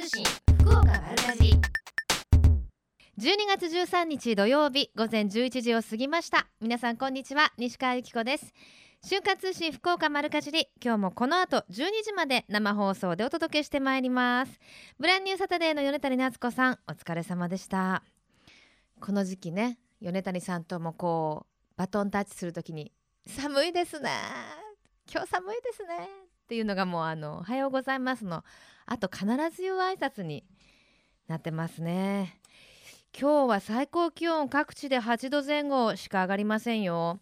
通信福岡丸かじ12月13日土曜日午前11時を過ぎました。皆さんこんにちは西川由紀子です。瞬間通信福岡丸かじり。今日もこの後12時まで生放送でお届けしてまいります。ブランニューサタデーの米谷夏子さんお疲れ様でした。この時期ね米谷さんともこうバトンタッチするときに寒いですね。今日寒いですね。っていうのがもうあのおはようございますのあと必ず言う挨拶になってますね。今日は最高気温各地で8度前後しか上がりませんよ。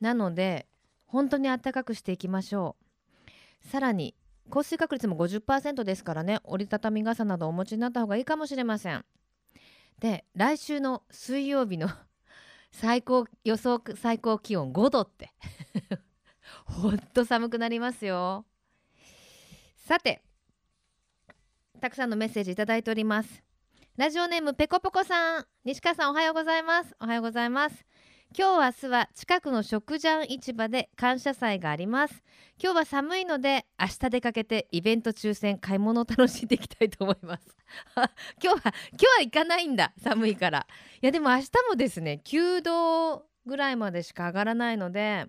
なので本当に暖かくしていきましょう。さらに降水確率も50%ですからね。折りたたみ傘などお持ちになった方がいいかもしれません。で来週の水曜日の 最高予想最高気温5度って。ほんと寒くなりますよ。さてたくさんのメッセージいただいております。ラジオネームペコポコさん西川さんおはようございます。おはようございます。今日明日は近くの食ジャン市場で感謝祭があります。今日は寒いので明日出かけてイベント抽選買い物を楽しんでいきたいと思います。今日は今日は行かないんだ寒いから。いやでも明日もですね9度ぐらいまでしか上がらないので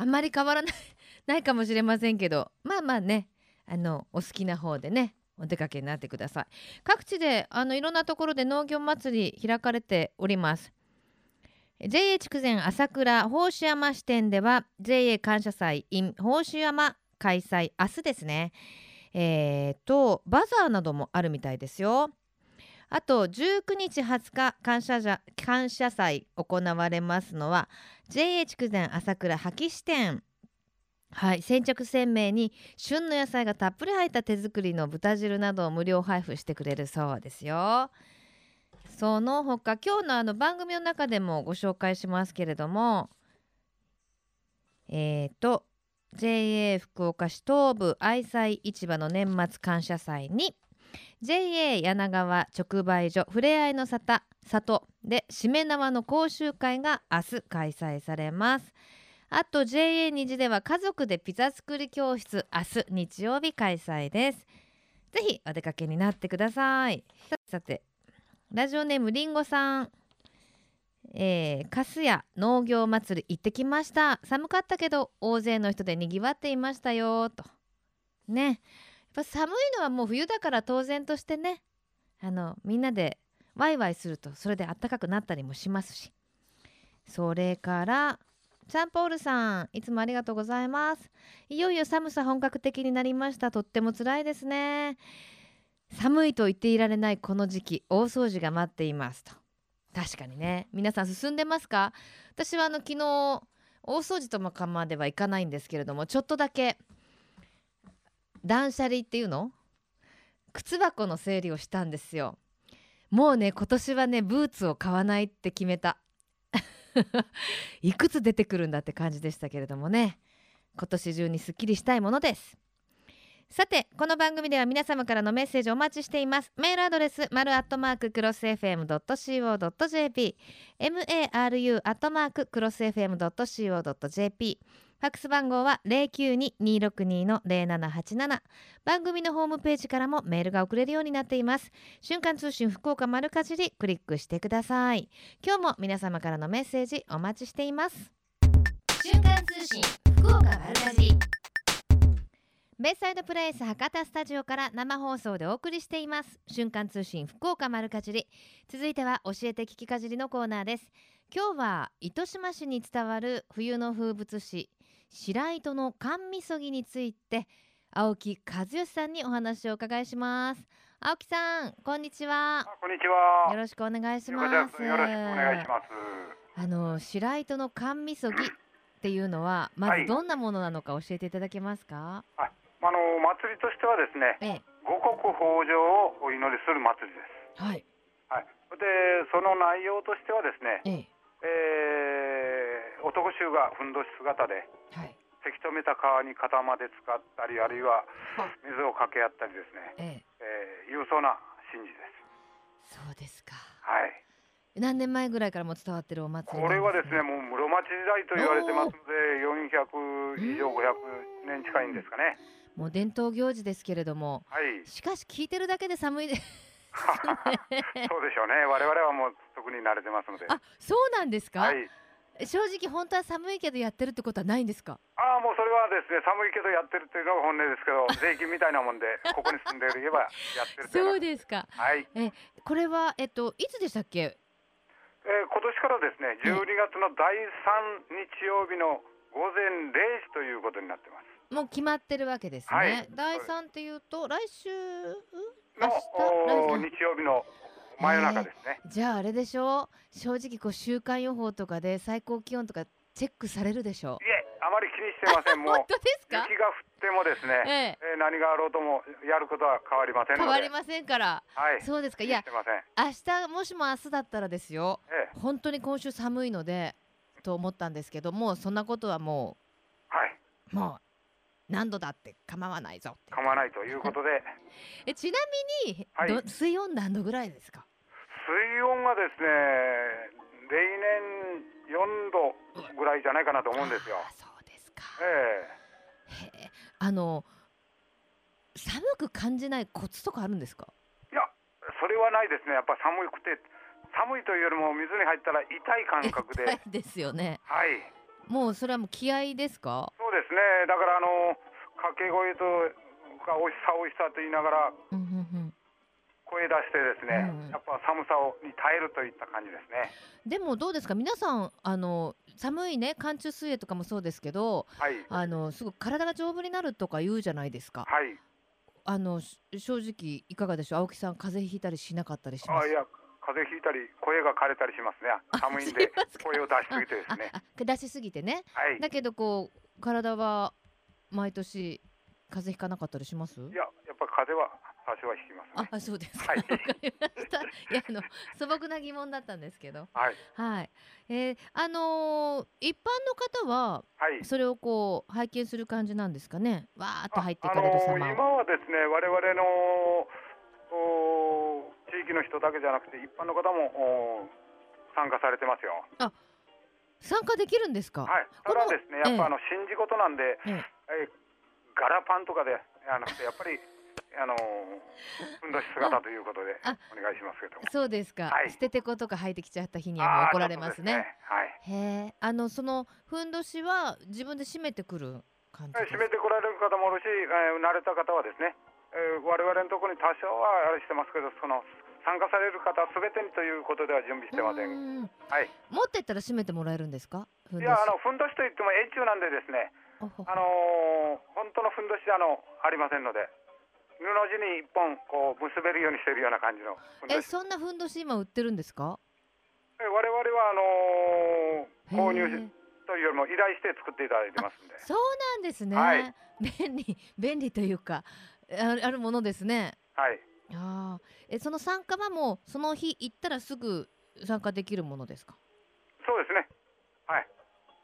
あんまり変わらない ないかもしれませんけどまあまあねあのお好きな方でねお出かけになってください。各地であのいろんなところで農業祭り開かれております。JA 筑前朝倉宝志山支店では JA 感謝祭 in 宝志山開催明日ですね。えー、とバザーなどもあるみたいですよ。あと19日20日感謝じゃ感謝祭行われますのは JA 筑前朝倉破棄支店はい先着1000名に旬の野菜がたっぷり入った手作りの豚汁などを無料配布してくれるそうですよ。その他今日のあの番組の中でもご紹介しますけれどもえっ、ー、と JA 福岡市東部愛妻市場の年末感謝祭に JA 柳川直売所ふれあいの里里でしめ縄の講習会が明日開催されます。あと JA 虹では家族でピザ作り教室明日日曜日開催です。ぜひお出かけになってください。さてラジオネームりんごさん。えー、粕谷農業祭り行ってきました。寒かったけど大勢の人でにぎわっていましたよと。ね。ぱ寒いのはもう冬だから当然としてねあのみんなでワイワイするとそれで暖かくなったりもしますし。それからサンポールさんいつもありがとうございます。いよいよ寒さ本格的になりました。とっても辛いですね。寒いと言っていられないこの時期大掃除が待っています。と。確かにね。皆さん進んでますか？私はあの昨日大掃除とかまではいかないんですけれどもちょっとだけ断捨離っていうの？靴箱の整理をしたんですよ。もうね今年はねブーツを買わないって決めた。いくつ出てくるんだって感じでしたけれどもね。今年中にすっきりしたいものです。さてこの番組では皆様からのメッセージお待ちしています。メールアドレス丸アットマーククロス FM.co.jp maru アットマーククロス FM.co.jp ファックス番号は092-262-0787番組のホームページからもメールが送れるようになっています。瞬間通信福岡丸かじりクリックしてください。今日も皆様からのメッセージお待ちしています。瞬間通信福岡丸かじり。ベイサイドプレイス博多スタジオから生放送でお送りしています。瞬間通信福岡丸かじり。続いては教えて聞きかじりのコーナーです。今日は糸島市に伝わる冬の風物詩白糸の甘味噌ぎについて青木和義さんにお話をお伺いします。青木さんこんにちは。こんにちは。よろしくお願いします。よろしくお願いします。あの白糸の甘味噌ぎっていうのはまずどんなものなのか教えていただけますか、はい、あの祭りとしてはですね、ええ、五穀豊穣をお祈りする祭りです。はい、はい、でその内容としてはですね、ええ。えー、男衆がふんどし姿で、はい、せき止めた川に肩まで使ったりあるいは水をかけ合ったりですね、ええ。えー、勇壮な神事です。そうですか。はい。何年前ぐらいからも伝わってるお祭り、ね、これはですねもう室町時代と言われてますので400以上500年近いんですかねもう伝統行事ですけれどもはい。しかし聞いてるだけで寒いで そうでしょうね。我々はもう特に慣れてますので。あそうなんですか、はい。正直本当は寒いけどやってるってことはないんですか？ああ、もうそれはですね、寒いけどやってるっていうのが本音ですけど、税金みたいなもんで、ここに住んでいればやってる そはうですかはい。これはえっといつでしたっけ？えー今年からですね、12月の第3日曜日の午前0時ということになってます。もう決まってるわけですね、はい。第三っていうと来週？んの日？曜日の真夜中ですね。じゃああれでしょ？正直こう週間予報とかで最高気温とかチェックされるでしょ？いえ、あまり気にしてません。もう本当ですか？雪が降ってもですね、ええ。えー何があろうともやることは変わりませんので。変わりませんから。はい。そうですか。いや。明日もしも明日だったらですよ。ええ、本当に今週寒いのでと思ったんですけどもうそんなことはもはい。うもう何度だって構わないぞ構わないということで、えちなみに、はい。ど水温何度ぐらいですか？水温がですね、例年4度ぐらいじゃないかなと思うんですよ。そうですか。えへえ。あの寒く感じないコツとかあるんですか？えいや、それはないですね。やっぱ寒くて、寒いというよりも水に入ったら痛い感覚で、ですよね。はい。もうそれはもう気合ですか？そうですね。だからあの掛け声とか美味しさ美味しさと言いながらうんうんうん声出してですね、うんやっぱ寒さをに耐えるといった感じですね。でもどうですか？皆さんあの寒いね寒中水泳とかもそうですけどはい。あのすごく体が丈夫になるとか言うじゃないですかはい。あのし正直いかがでしょう？青木さん風邪ひいたりしなかったりします？あいや風邪ひいたり声が枯れたりしますね。寒いんで声を出しすぎてですね。ああ出しすぎてねはい。だけどこう体は毎年風邪ひかなかったりします？いややっぱ風邪は多少はひきますね。ああそうですか、はいわかりましたいやあの素朴な疑問だったんですけどはいはいえー、あのー一般の方ははい。それをこう拝見する感じなんですかね？わーっと入っていかあれるの様を、今はですね我々のお地域の人だけじゃなくて一般の方もお参加されてますよ。参加できるんですか、はい。たこれもだですねやっぱあの信じ事なんで、ええガラパンとかではなくてやっぱりあのふんどし姿ということであお願いしますけども。そうですか、はい捨ててことか履いてきちゃった日にはもう怒られますねちょっとですはい。へえあのそのふんどしは自分で締めてくる感じ締めてこられる方もおるし、えー慣れた方はですね、えー我々のところに多少はあれしてますけど、その参加される方すべてにということでは準備してません。はい。持ってったら締めてもらえるんですか？いやあのふんどしといっても越中なんでですね、あのー本当のふんどしあのありませんので、布地に一本こう結べるようにしてるような感じの。えそんなふんどし今売ってるんですか？え我々はあのー購入というよりも依頼して作っていただいてますんで。そうなんですね、はい便利便利というかああるものですねはい。ああえその参加はもうその日行ったらすぐ参加できるものですか？そうですね。はい。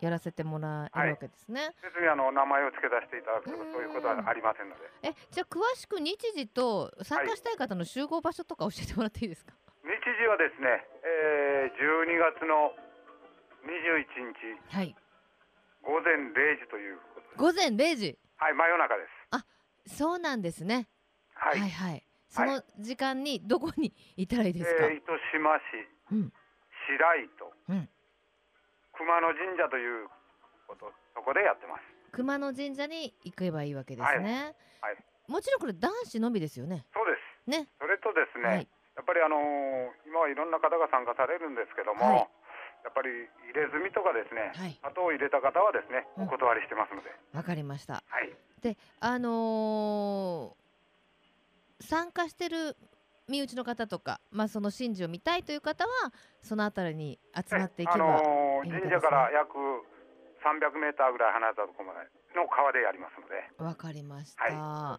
やらせてもらえるわけですね、別にあの名前を付け出していただくとかそういうことはありませんので。えじゃあ詳しく日時と参加したい方の集合場所とか教えてもらっていいですか、日時はですね、えー、12月の21日はい午前0時ということです。午前0時はい、真夜中です。そうなんですね。はい。はいはい。その時間にどこにいたらいいですか、えー糸島市。うん。白糸、うん。熊野神社ということそこでやってます。熊野神社に行けばいいわけですね、はい。はい。もちろんこれ男子のみですよね。そうです。ね。それとですね、はい。やっぱりあのー今はいろんな方が参加されるんですけども、はい。やっぱり入れ墨とかですね、はい。後を入れた方はですね、うん。お断りしてますので、わかりました。はい。であのー参加してる身内の方とか、まあ、その神事を見たいという方はそのあたりに集まっていけあば、のーいいわけですね。神社から約300メーターぐらい離れたところまでの川でやりますので、わかりました、えー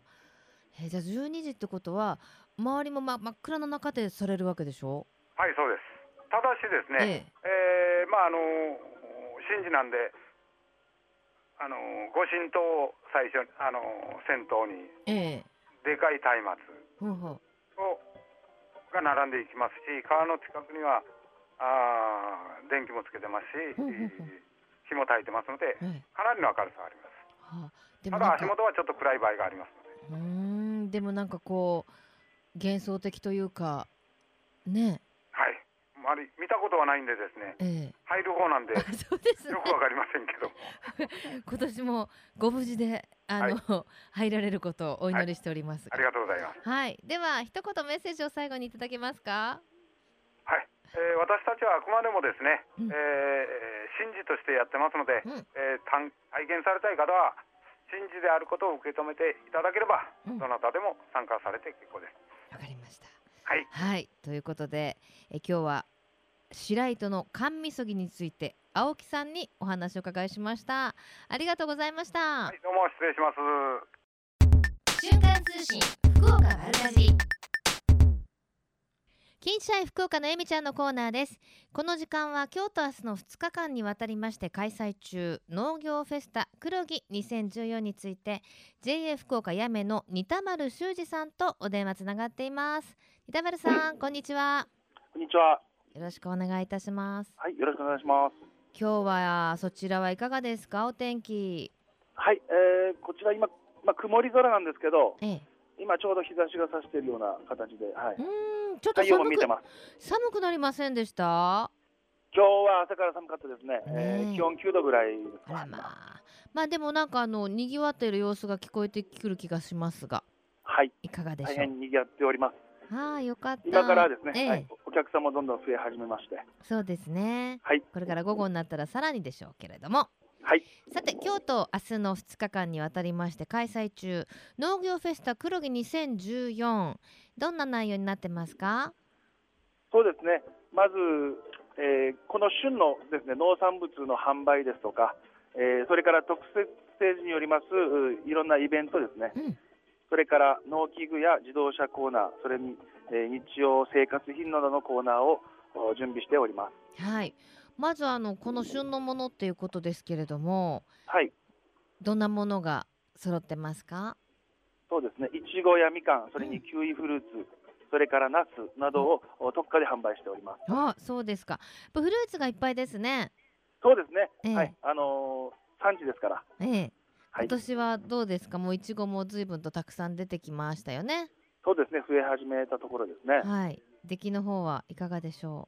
じゃあ12時ってことは周りも、ま、真っ暗の中でされるわけでしょ？はい、そうです。ただしですね、ええ。ーまああのー神事なんで、あのーご神灯を最初あのー先頭に。ええ。でかい松。明ほうほをが並んでいきますし、川の近くにはあー電気もつけてますし、うんうんうん。火も焚いてますので、うええ。かなりの明るさがあります。はあ、でたもなんかだ足元はちょっと暗い場合がありますうーんでもなんかこう幻想的というかねまり見たことはないんでですねええ。入る方なんでよそうですね。くわかりませんけど 今年もご無事であの、入られることをお祈りしております。ありがとうございます。はい、では一言メッセージを最後にいただけますか？はい、えー私たちはあくまでもですね、うん。えー神事としてやってますので、うん。えー体体験されたい方は神事であることを受け止めていただければ、うん。どなたでも参加されて結構です。わかりました。はい。はい。ということでえ今日は白糸の甘味噌ぎについて青木さんにお話を伺いしました。ありがとうございました、はい、どうも失礼します。瞬間通信福岡丸かじり。金シャイ福岡のえみちゃんのコーナーです。この時間は今日と明日の2日間にわたりまして開催中。農業フェスタ黒木2014について JA 福岡八女の二田丸修二さんとお電話つながっています。二田丸さんこんにちは。こんにちは。よろしくお願いいたします。はい、よろしくお願いします。今日はそちらはいかがですか？お天気。はい、えー、こちら今、まあ、曇り空なんですけど、ええ。今ちょうど日差しが差しているような形で、はい。うーんちょっと寒く見えてます。寒くなりませんでした？今日は朝から寒かったですね。えねえ。ー、気温9度ぐらいですあら今まあ。まあでもなんかあの賑わっている様子が聞こえてくる気がしますが。はい、いかがでしょ大う変賑わっております。ああよかった。今からですね、ええ。はい、お客さんもどんどん増え始めまして、そうですね。はい、これから午後になったらさらにでしょうけれども。はい、さて今日と明日の2日間にわたりまして開催中農業フェスタ黒木2014どんな内容になってますか？そうですね。まず、えーこの旬のですね農産物の販売ですとか、えーそれから特設ステージによりますういろんなイベントですね。うんそれから農機具や自動車コーナー、それに、えー日用生活品などのコーナーをお準備しております。はいまずあのこの旬のものっていうことですけれどもはい、どんなものが揃ってますか？そうですね。いちごやみかん、それにキウイフルーツ、それからナスなどをお特価で販売しております。あそうですかフルーツがいっぱいですねそうですね。ええはい、あのー産地ですから。ええはい今年はどうですか？もういちごも随分とたくさん出てきましたよねそうですね。増え始めたところですね。はい出来の方はいかがでしょ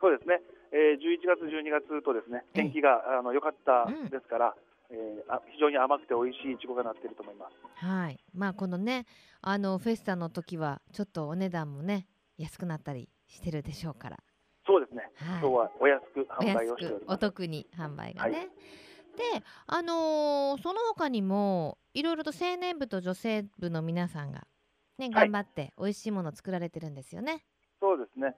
そうですね。えー、11月、12月とですね、ええ天気があの良かったうんですから、えーあ非常に甘くて美味しいいちごがなっていると思います。うはいまあこのねあのフェスタの時はちょっとお値段もね安くなったりしてるでしょうからそうですね。はい今日はお安くお販売をしております。得に販売がね。はいで、あのーその他にもいろいろと青年部と女性部の皆さんが、ね、はい頑張って美味しいものを作られてるんですよね。そうですね。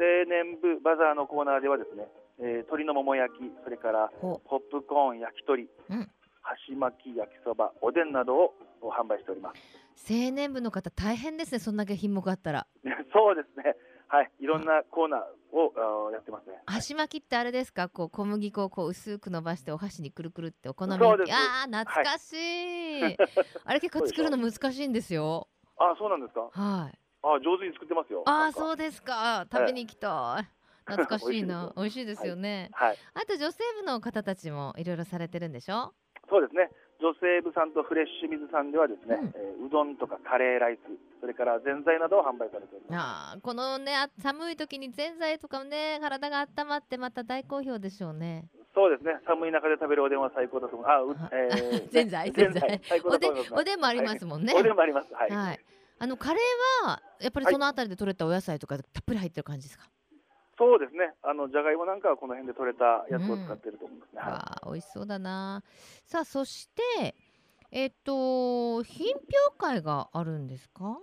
青年部バザーのコーナーではですね、えー鶏のもも焼き、それからほポップコーン焼き鳥、うん箸巻き焼きそば、おでんなどを販売しております。青年部の方大変ですねそんだけ品目あったら。そうですね。はい、いろんなコーナーをやってますね。箸巻きってあれですか？こう小麦粉をこう薄く伸ばしてお箸にくるくるってお好み焼き。あー懐かしい、あれ 結構作るの難しいんですよ。あ、そうなんですか？はい。あ、上手に作ってますよ。あそうですか。食べに行きたい。懐かしいな。美美味しいですよね、はい、あと女性部の方たちもいろいろされてるんでしょ？そうですね。女性部さんとフレッシュ水さんではですね、うん。えーうどんとかカレーライス、それからぜんざいなどを販売されております。あーこのねあ寒い時にぜんざいとかね体が温まってまた大好評でしょうね。そうですね。寒い中で食べるおでんは最高だと思う。あ、うあえー、ぜんざいぜんざい。おでおでんもありますもんね、おでんもあります。はい。はい。あのカレーはやっぱりはい。そのあたりで採れたお野菜とかたっぷり入ってる感じですか、そうですね。あのじゃがいもなんかはこの辺で取れたやつを使っていると思いますね。はいわあ美味しそうだなさあそしてえっと品評会があるんですか？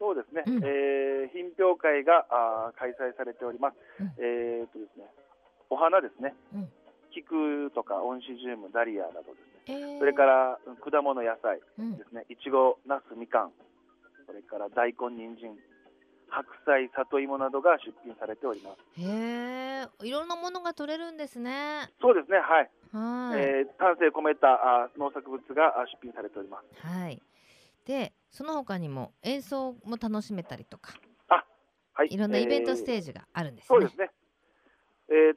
そうですね。うんえー品評会があー開催されております。うんえーっとですね、お花ですね。うん菊とかオンシジウム、ダリアなどですね。えーそれからうん果物野菜うんですね。いちご、ナス、みかん、それから大根、人参、白菜、里芋などが出品されております。へえいろんなものが取れるんですねそうですね。はい。はい、えー丹精込めたあー農作物があ出品されております。はいでその他にも演奏も楽しめたりとかはい。いろんなイベントスーテージがあるんですね、そうですね。えー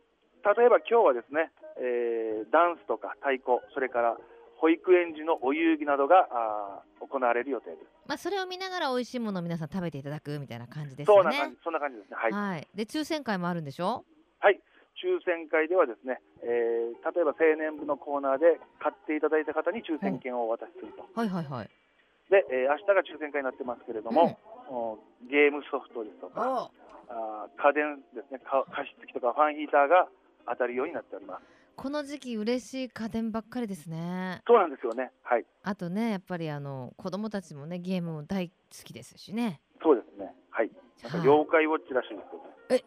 例えば今日はですね、えーダンスとか太鼓、それから保育園児のお遊戯などがあー行われる予定です。まあそれを見ながら美味しいものを皆さん食べていただくみたいな感じですよねそんな感じ、そんな感じですね。はい。はいで抽選会もあるんでしょ？はい。抽選会ではですね、えー例えば青年部のコーナーで買っていただいた方に抽選券をお渡しすると。はいはいはいで、えー明日が抽選会になってますけれども、おゲームソフトですとか、おあー家電ですね、か加湿器とかファンヒーターが当たるようになっております。この時期嬉しい家電ばっかりですねそうなんですよね。はい。あとねやっぱりあの子供たちもねゲームも大好きですしねそうですね。はい。なんかはい妖怪ウォッチらしいですけどね。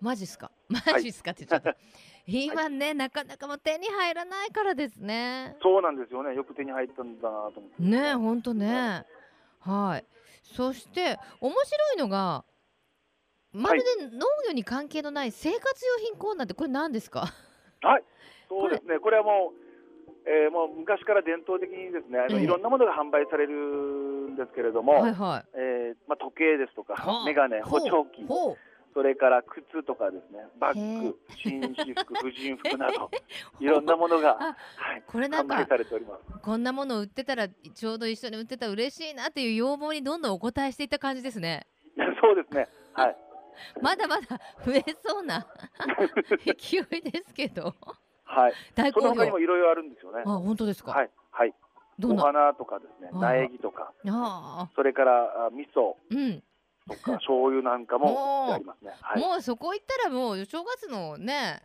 マジっすか？マジっすかってちゃった、今ねなかなかもう手に入らないからですねそうなんですよね。よく手に入ったんだなと思って。ねえほんとねはいそして面白いのがまるで農業に関係のない生活用品コーナーってこれ何ですか？はい。そうですね。これはもう、えーもう昔から伝統的にですね、あのええ。いろんなものが販売されるんですけれども、はいはえーまあ、時計ですとかはあ、メガネ、ほう。補聴器それから靴とかですね、バッグ、紳士服、婦人服など、いろんなものが、あはい、これなんか販売されております。こんなもの売ってたらちょうど一緒に売ってたら嬉しいなっていう要望にどんどんお答えしていった感じですね。そうですね。はい。まだまだ増えそうな 勢いですけどはい。大好評その他にもいろいろあるんですよねあ。本当ですか、はい。はい。おどんな？花とかですね、ああ苗木とか、ああそれからあ味噌うんとか醤油なんかも ありますね。はい。もうそこ行ったらもう正月のね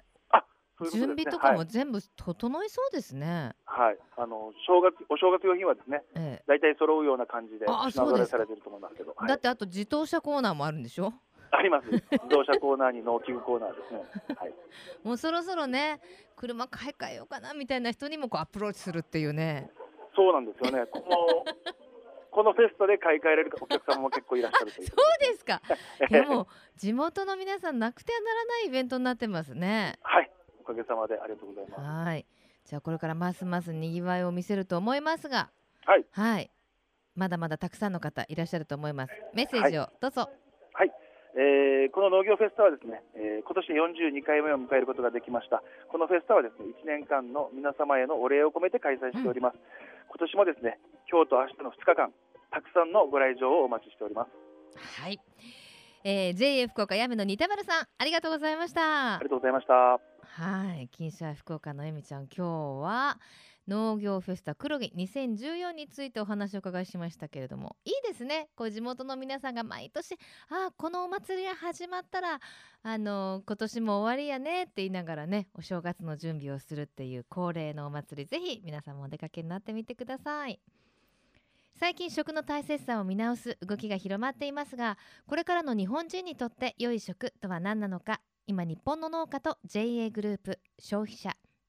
そういうことですね準備とかも全部整いそうですね。はい。はい。あの正月お正月用品はですね、ええ大体揃うような感じでああ品揃そうですかえされてると思いますけど、はいだってあと自動車コーナーもあるんでしょ？あります。自動車コーナーに農機具コーナーですね。はい。もうそろそろね車買い替えようかなみたいな人にもこうアプローチするっていうねそうなんですよね。このこのフェスタで買い替えられるお客様も結構いらっしゃるという。そうですかいやもう地元の皆さんなくてはならないイベントになってますねはい。おかげさまでありがとうございます。はいじゃあこれからますますにぎわいを見せると思いますがはい。はいまだまだたくさんの方いらっしゃると思いますメッセージをどうぞ、えーこの農業フェスタはですね、えー今年42回目を迎えることができました。このフェスタはですね、1年間の皆様へのお礼を込めて開催しております。今年もですね、今日と明日の2日間、たくさんのご来場をお待ちしております。はい、えー、JA 福岡やめの二田丸さんありがとうございましたありがとうございました。はい、金シャイ福岡のえみちゃん、今日は農業フェスタ黒木2014についてお話を伺いしましたけれども、いいですね。こう地元の皆さんが毎年、あこのお祭りが始まったら、あの今年も終わりやねって言いながらね、お正月の準備をするっていう恒例のお祭り、ぜひ皆さんもお出かけになってみてください。最近食の大切さを見直す動きが広まっていますがこれからの日本人にとって良い食とは何なのか今日本の農家と JA グループ消費者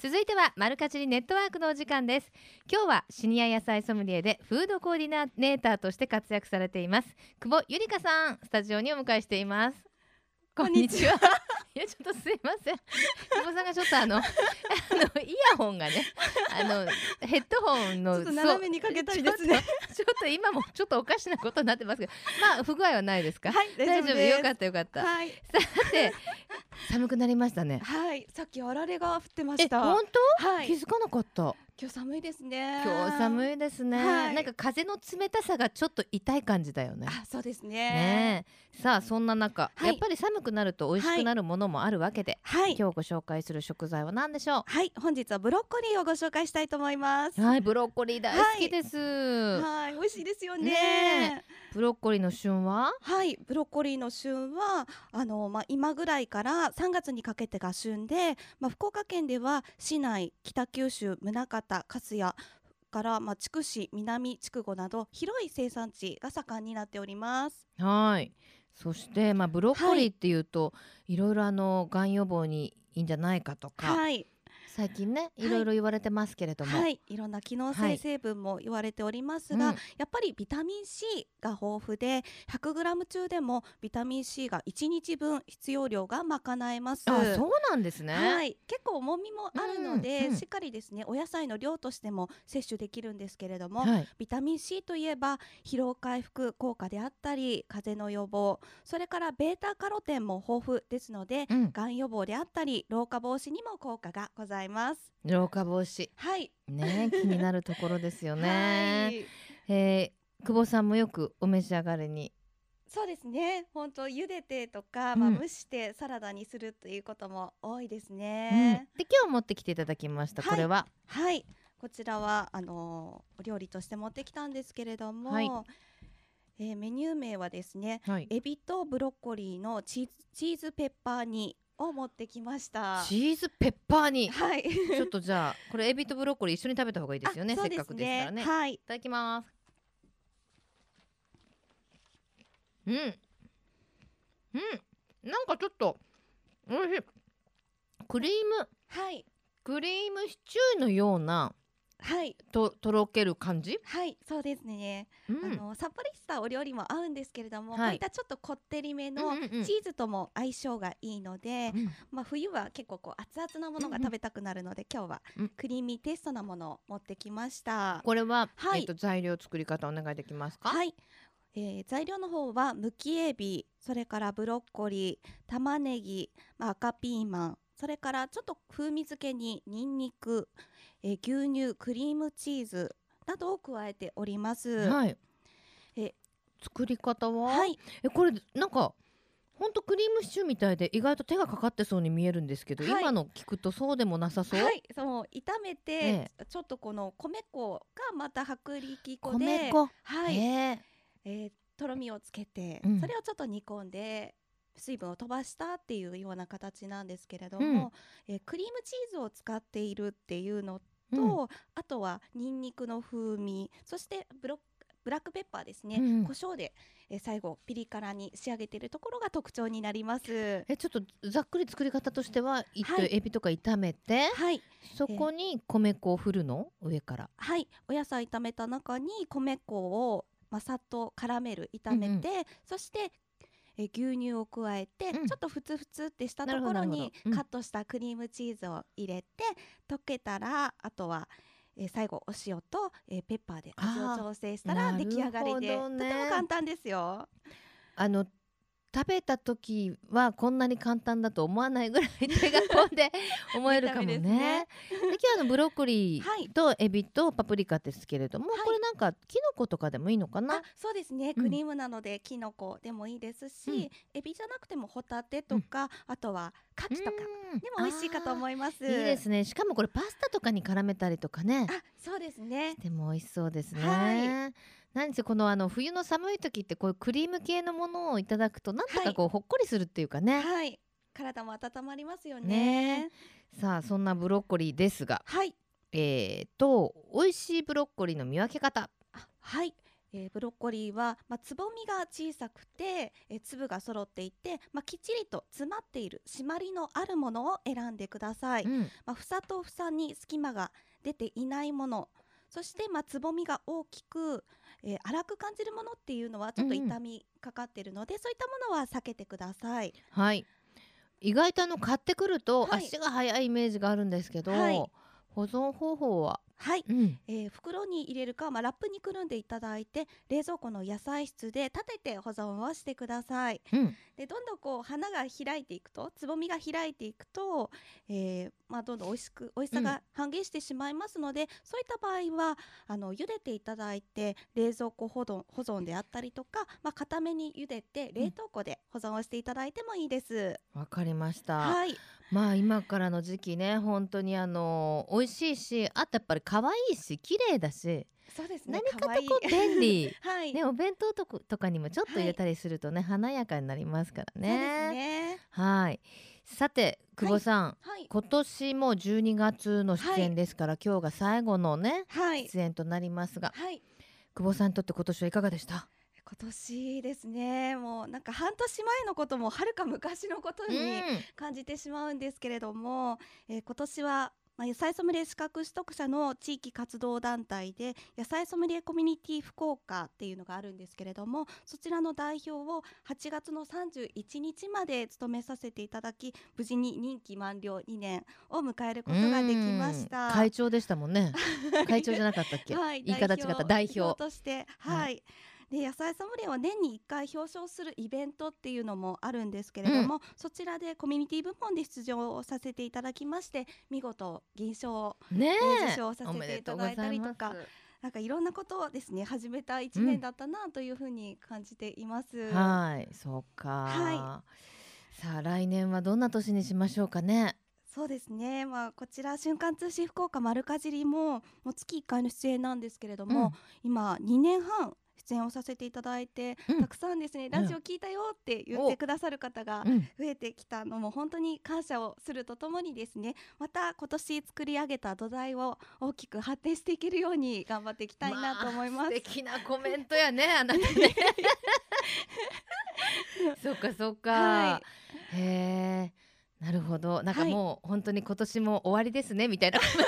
続いてはマルカチリネットワークのお時間です。今日はシニア野菜ソムリエでフードコーディネーターとして活躍されています。久保ゆりかさんスタジオにお迎えしています。こんにちは。いやちょっとすいません。久保さんがちょっとあの あのイヤホンがねあのヘッドホンのちょっと斜めにかけたいですね。そうちょっと今もちょっとおかしなことになってますけどまあ不具合はないですか？はい、大大丈夫？よかったよかった、はい、さて寒くなりましたね。はい、さっきあられが降ってまえした。本当、はい。気、づかなかった今日寒いですね。今日寒いですね、はい。なんか風の冷たさがちょっと痛い感じだよね。あ、そうですね。ねえ。さあそんな中、はい。やっぱり寒くなると美味しくなるものもあるわけで、はい、今日ご紹介する食材は何でしょはい、本日はブロッコリーをご紹介したいと思います。うはいブロッコリー大好きです、はい、美味しいですよね。ねブロッコリーの旬は？はい、ブロッコリーの旬はあのまあ今ぐらいから3月にかけてが旬で、まあ福岡県では市内、北九州、宗像、粕谷からまあ筑紫、南筑後など広い生産地が盛んになっております。はい。そしてまあブロッコリーっていうと、い、ろいろあのがん予防にいいんじゃないかとか、はい、最近ねい。ろいろ言われてますけれども、はい、いろんな機能性はい。成分も言われておりますが、うんやっぱりビタミン C が豊富で 100g 中でもビタミン C が1日分必要量が賄えます。あそうなんですね、はい、結構重みもあるので、うんうん。しっかりですねお野菜の量としても摂取できるんですけれども、はい。ビタミン C といえば疲労回復効果であったり風邪の予防それからベータカロテンも豊富ですので、うん、がん予防であったり老化防止にも効果がございます。老化防止。はい、ね気になるところですよね、はい。えー、久保さんもよくお召し上がりに。そうですね。本当茹でてとか、うん。まあ蒸してサラダにするということも多いですうん。ね。で今日持ってきていただきました、はい。これは。はい、こちらはあのーお料理として持ってきたんですけれども、はい。えーメニュー名はですね、はい。エビとブロッコリーのチーズチーズペッパー煮を持ってきました。チーズペッパーにはい。ちょっとじゃあこれエビとブロッコリー一緒に食べた方がいいですよねあそうせっかくですからね、い、はい。ただきますうんうんなんかちょっとおいしいクリームはい。クリームシチューのようなはい。ととろける感じ、はい。そうですね。うん。あのさっぱりしたお料理も合うんですけれども、はい。こういったちょっとこってりめのうんうんうん。チーズとも相性がいいので、うん。まあ、冬は結構こう熱々なものが食べたくなるので、今日はうん。クリーミーテイストなものを持ってきました。これは、はい。えっと材料作り方お願いできますか？はい、えー材料の方はむきエビそれからブロッコリー玉ねぎ、まあ、赤ピーマンそれからちょっと風味付けににんにく、えー牛乳クリームチーズなどを加えております。はい。え作り方は、はい、えこれなんかほんとクリームシチューみたいで意外と手がかかってそうに見えるんですけど、はい。今の聞くとそうでもなさそう、はい、その炒めて、え。ちょっとこの米粉がまた薄力粉で米粉、はい、へえ。えーとろみをつけて、うん。それをちょっと煮込んで水分を飛ばしたっていうような形なんですけれども、えークリームチーズを使っているっていうのと、うん。あとはニンニクの風味そしてブロッブラックペッパーですね、うん胡椒で、えー最後ピリ辛に仕上げているところが特徴になります。えちょっとざっくり作り方としては、はい。エビとか炒めてはい、そこに米粉を振るの？上から。はい、お野菜炒めた中に米粉を、まあ、さっと絡める炒めて、そしてえー牛乳を加えて、うん。ちょっとふつふつってしたところにカットしたクリームチーズを入れて溶けたらあとは、えー最後お塩と、えーペッパーで味を調整したら出来上がりで、ねとても簡単ですよ。あの食べた時はこんなに簡単だと思わないぐらい手が込んで 思えるかもね。ね。で今日あのブロッコリはい。ーとエビとパプリカですけれども、はい。これなんかキノコとかでもいいのかな？あそうですね。うん。クリームなのできのこでもいいですし、うん。エビじゃなくてもホタテとか、あとはカキとかうん。でも美味しいかと思います。いいですね。しかもこれパスタとかに絡めたりとかね。あそうですね。でも美味しそうですね、は何せこのあの冬の寒い時ってこうクリーム系のものをいただくとなんとかこう、ほっこりするっていうかね。はい。体も温まりますよね。ね。さあそんなブロッコリーですが。はい。えー、と美味しいブロッコリーの見分け方。あはい、えーブロッコリーは、まあ、つぼみが小さくて、えー粒が揃っていて、まあ、きっちりと詰まっている締まりのあるものを選んでください、うん。まあ、房と房に隙間が出ていないもの。そして、まあ、つぼみが大きく、えー粗く感じるものっていうのはちょっとうんうん傷みかかってるので、そういったものは避けてください。はい。意外とあの買ってくるとはい。足が速いイメージがあるんですけど、はい。保存方法は、はい。うん、えー袋に入れるか、まあ、ラップにくるんでいただいて冷蔵庫の野菜室で立てて保存をしてください。うん、でどんどんこう花が開いていくとつぼみが開いていくと、えーまあ、どんどん美味しく美味しさが半減してしまいますので、そういった場合はあの茹でていただいて冷蔵庫保存保存であったりとか、まあ、固めに茹でて冷凍庫で保存をしていただいてもいいです。わかりました、はい、まあ今からの時期ね本当にあの美味しいしあとやっぱり可愛いし綺麗だし、そうですね。何かとこう便利。はい、ねお弁当とかとかにもちょっと入れたりするとね、華やかになりますからそうですね。ね。はい。さて久保さん、はい、今年も12月の出演ですから、今日が最後のねはい、出演となりますがはい。久保さんにとって今年はいかがでした？今年ですね。もうなんか半年前のこともはるか昔のことに感じてしまうんですけれども、えー今年はまあ、野菜ソムリエ資格取得者の地域活動団体で野菜ソムリエコミュニティ福岡っていうのがあるんですけれどもそちらの代表を8月の31日まで務めさせていただき無事に任期満了2年を迎えることができました。うん。会長でしたもんね。会長じゃなかったっけ、はい、言い方違った。代表としてはい、で野菜ソムリエは年に1回表彰するイベントっていうのもあるんですけれども、そちらでコミュニティ部門で出場をさせていただきまして見事銀賞をねえ受賞させていただいたりとかなんかいろんなことをですね始めた1年だったなというふうに感じています。はい、そうか。はさあ来年はどんな年にしましょうかね。そうですね、まあ、こちら瞬間通信福岡丸かじりももう月1回の出演なんですけれども、うん今2年半出演をさせていただいて、うんたくさんですねラジオ聞いたよって言ってくださる方がうん、増えてきたのも本当に感謝をするとともにですねまた今年作り上げた土台を大きく発展していけるように頑張っていきたいなと思います。素敵なコメントやね、あなたね。そっかそっか。はへえ、なるほど。なんかはいもう本当に今年も終わりですねみたいなコメ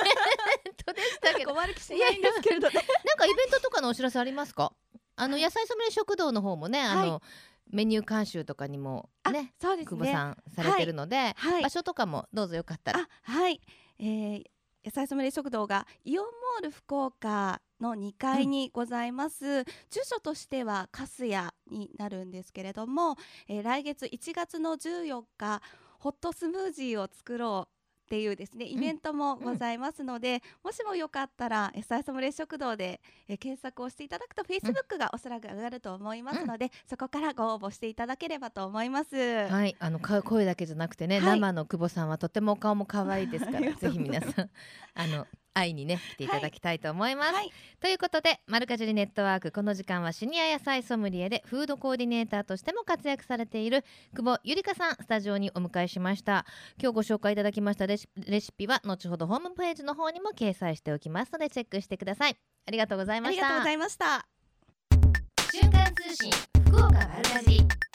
ントでしたけど。悪くしないんですけれどね。なんかイベントとかのお知らせありますか？あの野菜ソムリエ食堂の方もね、あの、はメニュー監修とかにもあね、そうですね。久保さんされてるので、はい。場所とかもどうぞよかったら。あはい、えー、野菜ソムリエ食堂がイオンモール福岡の2階にございます、住所としては粕谷になるんですけれども、えー来月1月の14日ホットスムージーを作ろうっていうですねイベントもございますので、もしもよかったら野菜ソムリエ食堂で、えー検索をしていただくと Facebook がおそらく上がると思いますので、そこからご応募していただければと思います。はい、あのか声だけじゃなくてね、はい。生の久保さんはとてもお顔も可愛いですから、ぜひ皆さんあの会いにね来ていただきたいと思います。はいということで、マルカジリネットワークこの時間はシニア野菜ソムリエでフードコーディネーターとしても活躍されている久保ゆりかさんスタジオにお迎えしました。今日ご紹介いただきましたレシレシピは後ほどホームページの方にも掲載しておきますのでチェックしてください。ありがとうございました。ありがとうございました。瞬間通信福岡丸かじり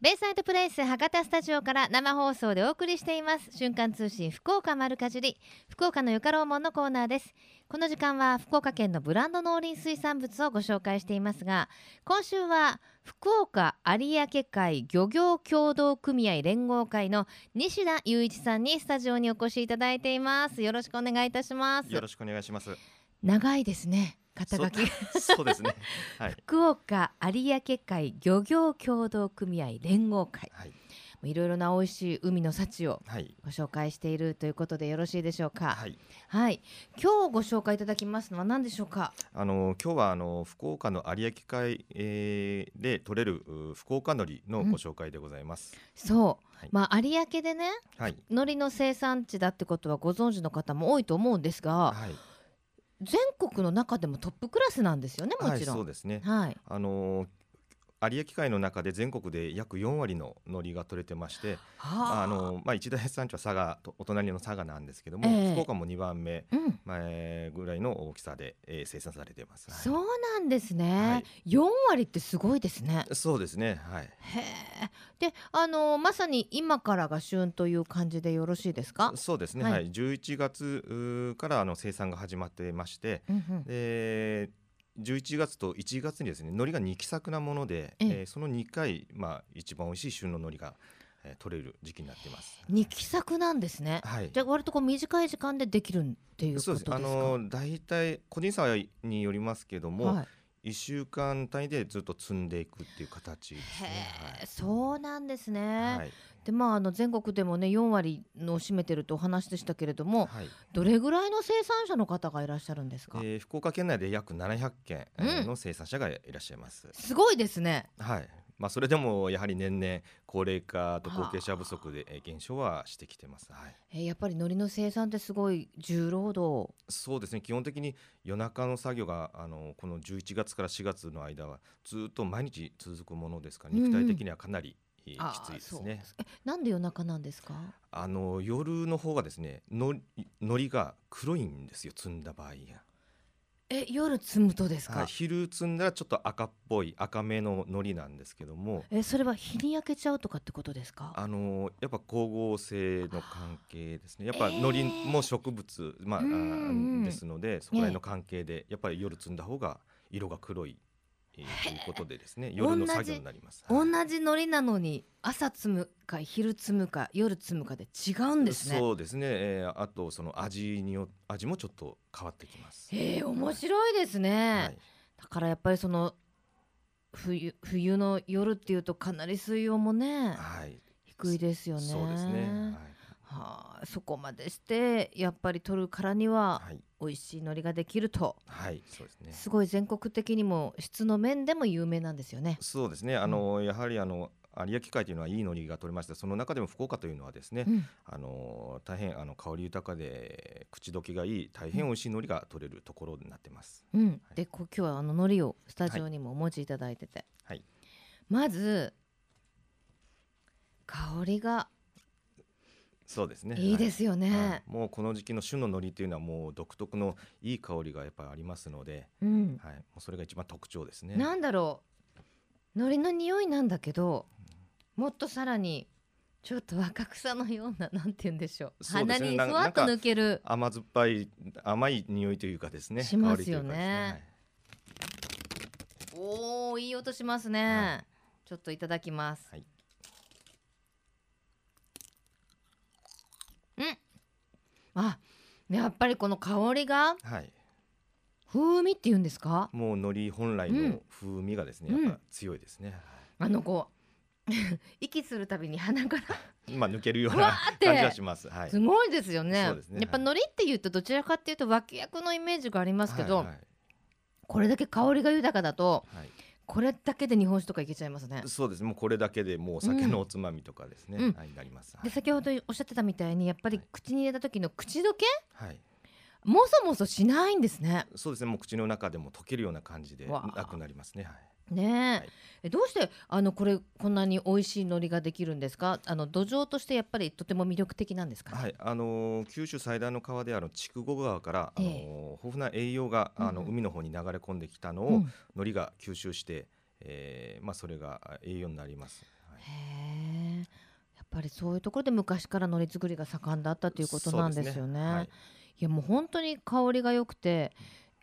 ベイサイドプレイス博多スタジオから生放送でお送りしています。瞬間通信福岡丸かじり福岡のよかろうもんのコーナーです。この時間は福岡県のブランド農林水産物をご紹介していますが今週は福岡有明海漁業協同組合連合会の西田雄一さんにスタジオにお越しいただいています。よろしくお願いいたします。よろしくお願いします。長いですね肩書きそ そうですね。はい。福岡有明海漁業協同組合連合会はい。いろいろな美味しい海の幸をはい。ご紹介しているということでよろしいでしょうか。はい、はい。今日ご紹介いただきますのは何でしょうか？あの今日はあの福岡の有明海、えー、で取れるう福岡海苔のご紹介でございます。そう、はいまあ有明でね、はい。海苔の生産地だってことはご存知の方も多いと思うんですが、はい。全国の中でもトップクラスなんですよね。もはい、ちろん。そうですね。はい。あの有明海の中で全国で約4割の海苔が取れてまして、はあのまあ一大産地は佐賀とお隣の佐賀なんですけども、ええ福岡も2番目、うん。まあえーぐらいの大きさで、えー生産されています。はいそうなんですはねい。四、割ってすごいですね。そうですね。はい。へえ。で、あのまさに今からが旬という感じでよろしいですか？そうですね。はいはい。11月からあの生産が始まってまして、うんうん。で11月と1月にですね海苔が2期作なもので、えええーその2回、まあ、一番美味しい旬の海苔が、えー取れる時期になっています。二期作なんですね。はいじゃあ割とこう短い時間でできるっていうことそうですか。あの大体個人差によりますけども、はい。1週間単位でずっと積んでいくっていう形ですね。へえ、そうなんですね。はいでまああの全国でもね4割の占めてるとお話でしたけれども、はいどれぐらいの生産者の方がいらっしゃるんですか？えー福岡県内で約700件、の生産者がいらっしゃいます。すごいですね。はいまあ、それでもやはり年々高齢化と後継者不足でえー減少はしてきてます。はいえーやっぱり海苔の生産ってすごい重労働。そうですね基本的に夜中の作業があのこの11月から4月の間はずっと毎日続くものですからうんうん肉体的にはかなり、きついですね。えなんで夜中なんですか？あの夜の方がですねの海苔が黒いんですよ積んだ場合が。え夜摘むとですか、はい、昼摘んだらちょっと赤っぽい赤めの海苔なんですけども。えそれは日に焼けちゃうとかってことですか？あのやっぱ光合成の関係ですね。やっぱえー海苔も植物、まああうんうん。ですのでそこら辺の関係でやっぱり夜摘んだ方が色が黒い、えーということでですね夜の作業になります。同はい。じ海苔なのに朝摘むか昼摘むか夜摘むかで違うんですね。そうですね、えーあとその味によ味もちょっと変わってきます。へえ面白いですね、はい、だからやっぱりその冬冬の夜っていうとかなり水温もねはい、低いですよね。そうですね。はあ、そこまでしてやっぱり取るからにははい、はい、美味しい海苔ができると。はい、そうですね。すごい全国的にも質の面でも有名なんですよね。そうですね。あの、やはりあの有明海というのはいい海苔が取れまして、その中でも福岡というのはですね、うん。あの大変あの香り豊かで口どけがいい大変美味しい海苔が取れるところになってます。うん、でこ今日はあの海苔をスタジオにもお持ちいただいてて、はい。まず香りがそうですね。いいですよね。はい。はい。もうこの時期の旬の海苔というのはもう独特のいい香りがやっぱりありますので、うん、はい、もうそれが一番特徴ですね。なんだろう。海苔の匂いなんだけどもっとさらにちょっと若草のようななんて言うんでしょう。ね。な鼻にふわっと抜ける。甘酸っぱい甘い匂いというかですね。しますよね。香りといおーいい音しますね、はちょっといただきます、はいうんあやっぱりこの香りがはい。はい。風味っていうんですか？もう海苔本来うんの風味がですね、うんやっぱ強いですね。あのこう 息するたびに鼻から まあ抜けるようなーって感じはします。はい。すごいですよねそうですねやっぱ海苔っていうとどちらかっていうと脇役のイメージがありますけど、はいはいこれだけ香りが豊かだとはいこれだけで日本酒とかいけちゃいますねそうです。もうこれだけでもうお酒のおつまみとかですね。うんはい、なります。はい。で先ほどおっしゃってたみたいにやっぱりはい口に入れた時の口どけはい。もそもそしないんですねそうですね。もう口の中でも溶けるような感じでなくなりますね。はい。ねえ、どうしてあのこれこんなに美味しい海苔ができるんですか？あの土壌としてやっぱりとても魅力的なんですか？ね、はい、あのー九州最大の川である筑後川から、あのーええ。豊富な栄養があの、うん。うん海の方に流れ込んできたのを、うん。海苔が吸収して、えーまあそれがあ栄養になります。はい。へえ。やっぱりそういうところで昔から海苔作りが盛んだったということなんですよね。そうはい。いやもう本当に香りが良くて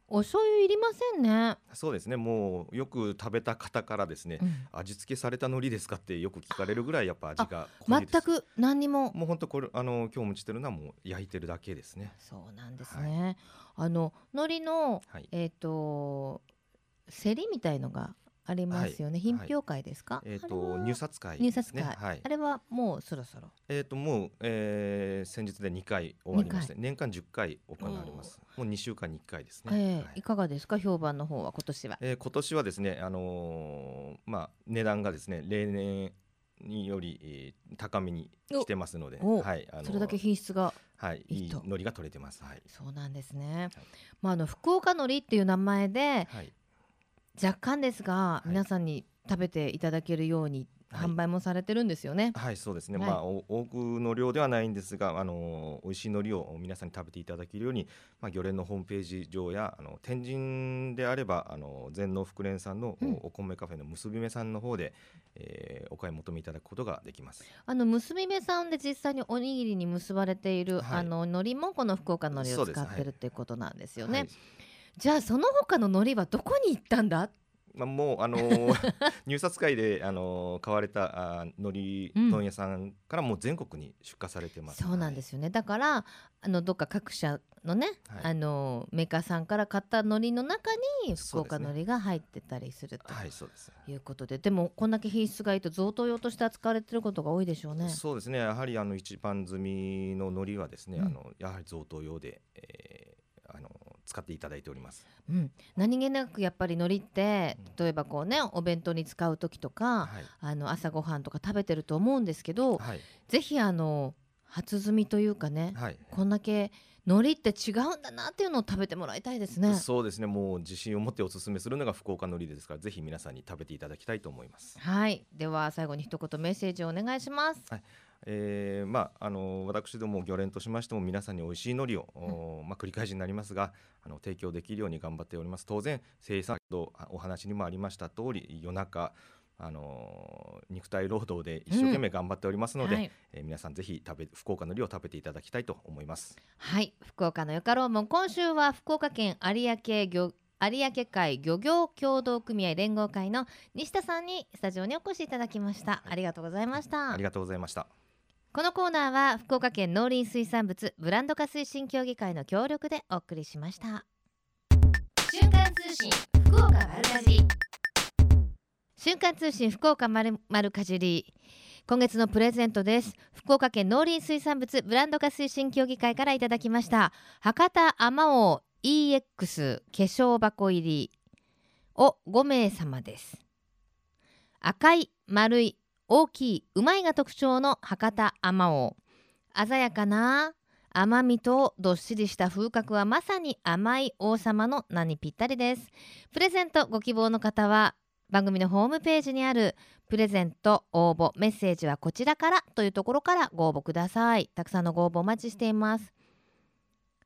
お醤油いりませんね、そうですね。もうよく食べた方からですね、うん味付けされた海苔ですかってよく聞かれるぐらいやっぱ味が濃いです。全く何にももう本当これあの今日持ちてるのはもう焼いてるだけですね。そうなんですね、あの海苔のはい。えっ、と競りみたいのがありますよね、はい品評会ですか、えっ、あれはと入札会ね。札会、はいあ。れはもうそろそろ？えっ、ともう、えー先日で2回終わりまして、年間10回行われます。もう2週間に1回ですね。ええはいいかがですか？評判の方は今年は。えー今年はですね、あのーまあ値段がですね例年により、えー高めに来てますので、おはい、あのーそれだけ品質がはいいい海苔が取れてます。はい。そうなんですね。まああの福岡海苔っていう名前ではい。若干ですが、い皆さんに食べていただけるようにはい販売もされてるんですよね。はい、そうですね。はいまあお多くの量ではないんですが、あのー美味しい海苔を皆さんに食べていただけるように、まあ漁連のホームページ上やあの天神であればあの全農福連さんの、うんおお米カフェの結び目さんの方で、えーお買い求めいただくことができます。あの結び目さんで実際におにぎりに結ばれている、はいあの海苔もこの福岡海苔を使ってるっていうことなんですよね。はいじゃあその他の海苔はどこに行ったんだ？まあ、もうあのー 入札会であのー買われたあー海苔問屋さんからもう全国に出荷されてます。。そうなんですすよね。だからあのどっか各社のね、はいあのメーカーさんから買った海苔の中に福岡海苔が入ってたりするとはい、そうです。いうことで、でもこんだけ品質がいいと贈答用として扱われてることが多いでしょうね。そうですね。やはりあの一番摘みの海苔はですね、うんあのやはり贈答用で、え使っていただいております。うん、何気なくやっぱり海苔ってうん例えばこうねお弁当に使う時とか、はい。あの朝ごはんとか食べてると思うんですけど、はい。ぜひあの初摘みというかね、はい。こんだけ海苔って違うんだなっていうのを食べてもらいたいですね。そうですね。もう自信を持ってお勧めするのが福岡のりですから、ぜひ皆さんに食べていただきたいと思います。はい、では最後に一言メッセージをお願いします。えーまあ、あの私ども漁連としましても皆さんに美味しい海苔を、おまあ、繰り返しになりますがあの提供できるように頑張っております。当然生産とお話にもありました通り夜中あの肉体労働で一生懸命頑張っておりますので、はい。えー皆さんぜひ食べ福岡のりを食べていただきたいと思います。はい。福岡のよかろうもん今週は福岡県有明漁有明海漁業協同組合連合会の西田さんにスタジオにお越しいただきました。ありがとうございました。ありがとうございました。このコーナーは福岡県農林水産物ブランド化推進協議会の協力でお送りしました。瞬間通信福岡丸かじり。瞬間通信福岡まるまるかじり。今月のプレゼントです。福岡県農林水産物ブランド化推進協議会からいただきました。博多あまおう EX 化粧箱入りを5名様です。赤い丸い大きいうまいが特徴の博多あまおう。鮮やかな甘みとどっしりした風格はまさに甘い王様の名にぴったりです。プレゼントご希望の方は番組のホームページにあるプレゼント応募メッセージはこちらからというところからご応募ください。たくさんのご応募お待ちしています。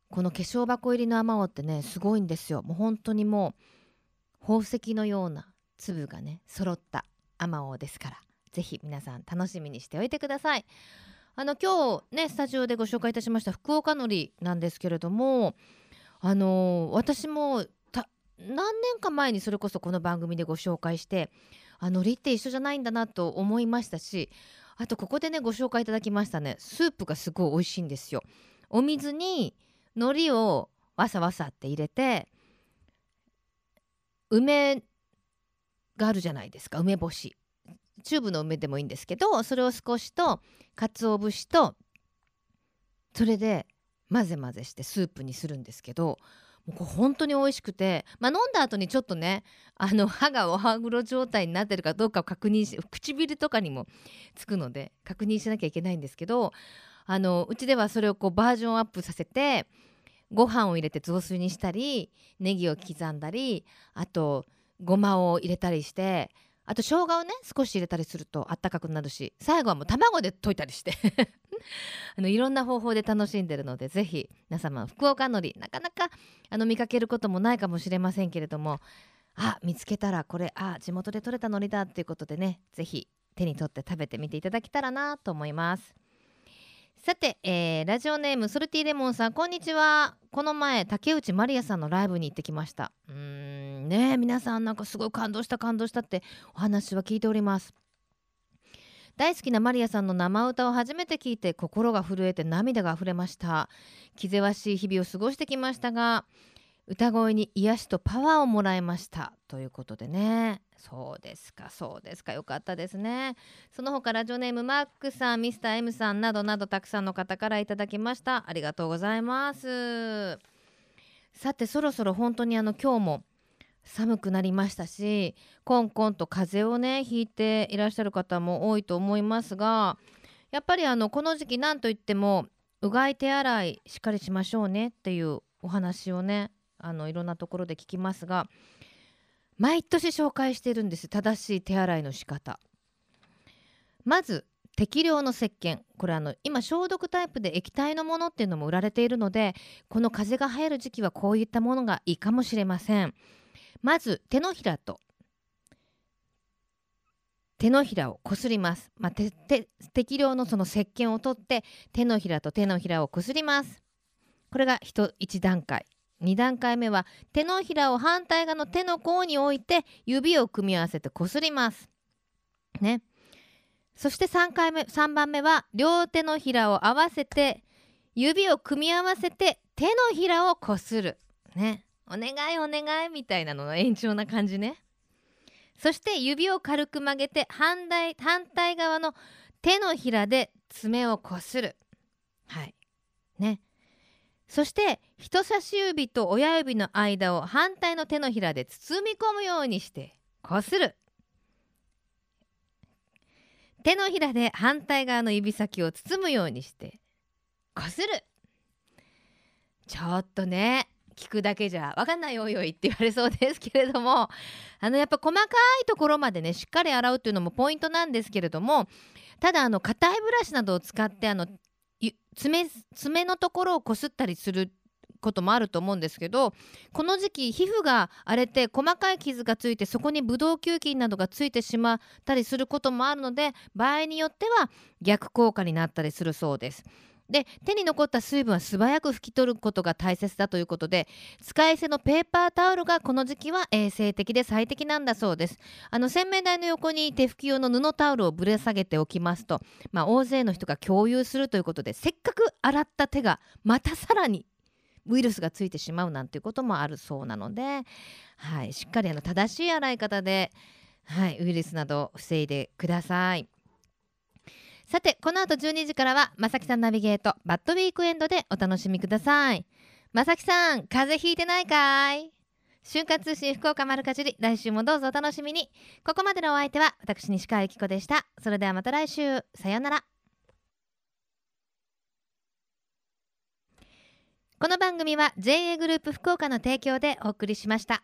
この化粧箱入りのあまおうってねすごいんですよ。もう本当にもう宝石のような粒がね揃ったあまおうですから。ぜひ皆さん楽しみにしておいてください。あの今日ねスタジオでご紹介いたしました福岡のりなんですけれどもあの私も何年か前にそれこそこの番組でご紹介してあ海苔って一緒じゃないんだなと思いましたしあとここでねご紹介いただきましたねスープがすごい美味しいんですよ。お水に海苔をわさわさって入れて梅があるじゃないですか梅干し。チューブの梅でもいいんですけどそれを少しと鰹節とそれで混ぜ混ぜしてスープにするんですけどもうこれ本当に美味しくて、まあ、飲んだ後にちょっとねあの歯がお歯黒状態になってるかどうかを確認し唇とかにもつくので確認しなきゃいけないんですけどあのうちではそれをこうバージョンアップさせてご飯を入れて雑炊にしたりネギを刻んだりあとごまを入れたりしてあと生姜をね少し入れたりするとあったかくなるし最後はもう卵で溶いたりして。あのいろんな方法で楽しんでるのでぜひ皆様福岡のりなかなかあの見かけることもないかもしれませんけれどもあ見つけたらこれあ地元で採れた海苔だっていうことでねぜひ手に取って食べてみていただけたらなと思います。さて、えーラジオネームソルティレモンさんこんにちは。この前竹内まりやさんのライブに行ってきました。うん。ね。皆さんなんかすごい感動した感動したってお話は聞いております。大好きなマリアさんの生歌を初めて聞いて心が震えて涙が溢れました。気ぜわしい日々を過ごしてきましたが歌声に癒しとパワーをもらいました。ということでね。そうですかそうですか。よかったですね。その他ラジオネームマックさんミスター M さんなどなどたくさんの方からいただきました。ありがとうございます。さてそろそろ本当にあの今日も寒くなりましたしコンコンと風邪をねひいていらっしゃる方も多いと思いますがやっぱりあのこの時期なんといってもうがい手洗いしっかりしましょうねっていうお話をねあのいろんなところで聞きますが毎年紹介してるんです正しい手洗いの仕方。まず適量の石鹸。これあの今消毒タイプで液体のものっていうのも売られているのでこの風が入る時期はこういったものがいいかもしれません。まず手のひらと手のひらをこすります、まあ、てて適量のその石鹸を取って手のひらと手のひらをこすります。これが 1, 1段階。2段階目は手のひらを反対側の手の甲に置いて指を組み合わせてこすります。ね。そして3回目3番目は両手のひらを合わせて指を組み合わせて手のひらをこする。ね。お願いお願いみたいなのの延長な感じね。そして指を軽く曲げて反対反対側の手のひらで爪をこする。はい。ね。そして人差し指と親指の間を反対の手のひらで包み込むようにしてこする。手のひらで反対側の指先を包むようにしてこする。ちょっとね。聞くだけじゃわかんないおいおいって言われそうですけれども あのやっぱ細かいところまでねしっかり洗うっていうのもポイントなんですけれどもただあの硬いブラシなどを使ってあの爪爪のところをこすったりすることもあると思うんですけどこの時期皮膚が荒れて細かい傷がついてそこにブドウ球菌などがついてしまったりすることもあるので場合によっては逆効果になったりするそうです。で手に残った水分は素早く拭き取ることが大切だということで使い捨てのペーパータオルがこの時期は衛生的で最適なんだそうですあの洗面台の横に手拭き用の布タオルをぶら下げておきますと、まあ、大勢の人が共有するということでせっかく洗った手がまたさらにウイルスがついてしまうなんていうこともあるそうなので、はい、しっかりあの正しい洗い方で、はい、ウイルスなどを防いでください。さてこの後12時からはまさきさんナビゲートバッドウィークエンドでお楽しみください。まさきさん風邪ひいてないかい？瞬間通信福岡丸かじり来週もどうぞお楽しみに。ここまでのお相手は私西川由紀子でした。それではまた来週。さようなら。この番組は JA グループ福岡の提供でお送りしました。